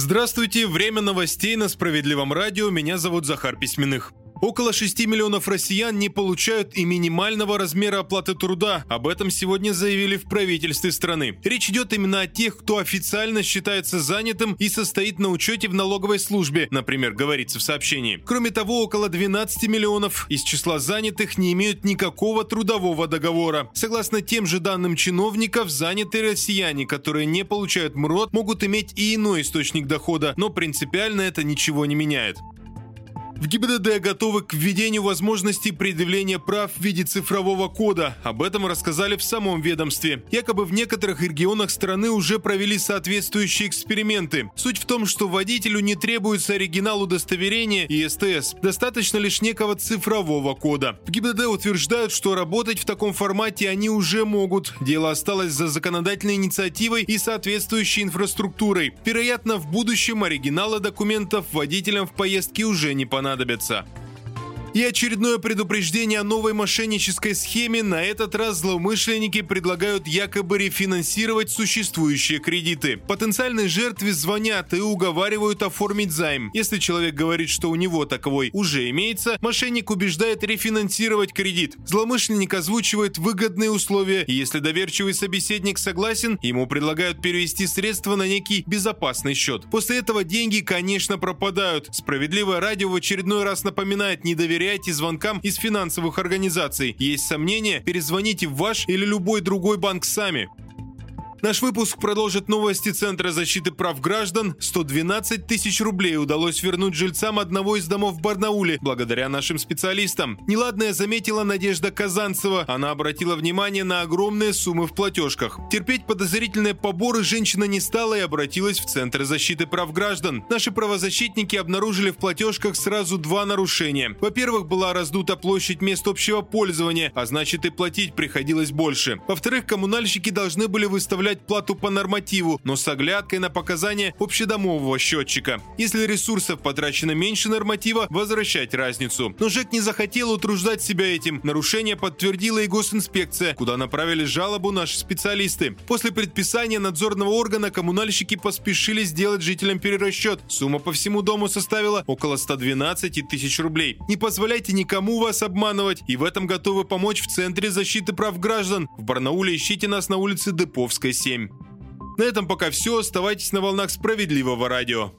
Здравствуйте, время новостей на Справедливом радио, меня зовут Захар Письменных. Около 6 миллионов россиян не получают и минимального размера оплаты труда. Об этом сегодня заявили в правительстве страны. Речь идет именно о тех, кто официально считается занятым и состоит на учете в налоговой службе, например, говорится в сообщении. Кроме того, около 12 миллионов из числа занятых не имеют никакого трудового договора. Согласно тем же данным чиновников, занятые россияне, которые не получают МРОД, могут иметь и иной источник дохода, но принципиально это ничего не меняет. В ГИБДД готовы к введению возможности предъявления прав в виде цифрового кода. Об этом рассказали в самом ведомстве. Якобы в некоторых регионах страны уже провели соответствующие эксперименты. Суть в том, что водителю не требуется оригинал удостоверения и СТС. Достаточно лишь некого цифрового кода. В ГИБДД утверждают, что работать в таком формате они уже могут. Дело осталось за законодательной инициативой и соответствующей инфраструктурой. Вероятно, в будущем оригиналы документов водителям в поездке уже не понадобятся понадобится. И очередное предупреждение о новой мошеннической схеме. На этот раз злоумышленники предлагают якобы рефинансировать существующие кредиты. Потенциальной жертве звонят и уговаривают оформить займ. Если человек говорит, что у него таковой уже имеется, мошенник убеждает рефинансировать кредит. Злоумышленник озвучивает выгодные условия, и если доверчивый собеседник согласен, ему предлагают перевести средства на некий безопасный счет. После этого деньги, конечно, пропадают. Справедливое радио в очередной раз напоминает недоверие доверяйте звонкам из финансовых организаций. Есть сомнения? Перезвоните в ваш или любой другой банк сами. Наш выпуск продолжит новости Центра защиты прав граждан. 112 тысяч рублей удалось вернуть жильцам одного из домов в Барнауле, благодаря нашим специалистам. Неладное заметила Надежда Казанцева. Она обратила внимание на огромные суммы в платежках. Терпеть подозрительные поборы женщина не стала и обратилась в Центр защиты прав граждан. Наши правозащитники обнаружили в платежках сразу два нарушения. Во-первых, была раздута площадь мест общего пользования, а значит и платить приходилось больше. Во-вторых, коммунальщики должны были выставлять начислять плату по нормативу, но с оглядкой на показания общедомового счетчика. Если ресурсов потрачено меньше норматива, возвращать разницу. Но ЖЭК не захотел утруждать себя этим. Нарушение подтвердила и госинспекция, куда направили жалобу наши специалисты. После предписания надзорного органа коммунальщики поспешили сделать жителям перерасчет. Сумма по всему дому составила около 112 тысяч рублей. Не позволяйте никому вас обманывать, и в этом готовы помочь в Центре защиты прав граждан. В Барнауле ищите нас на улице Деповской, 7. На этом пока все. Оставайтесь на волнах справедливого радио.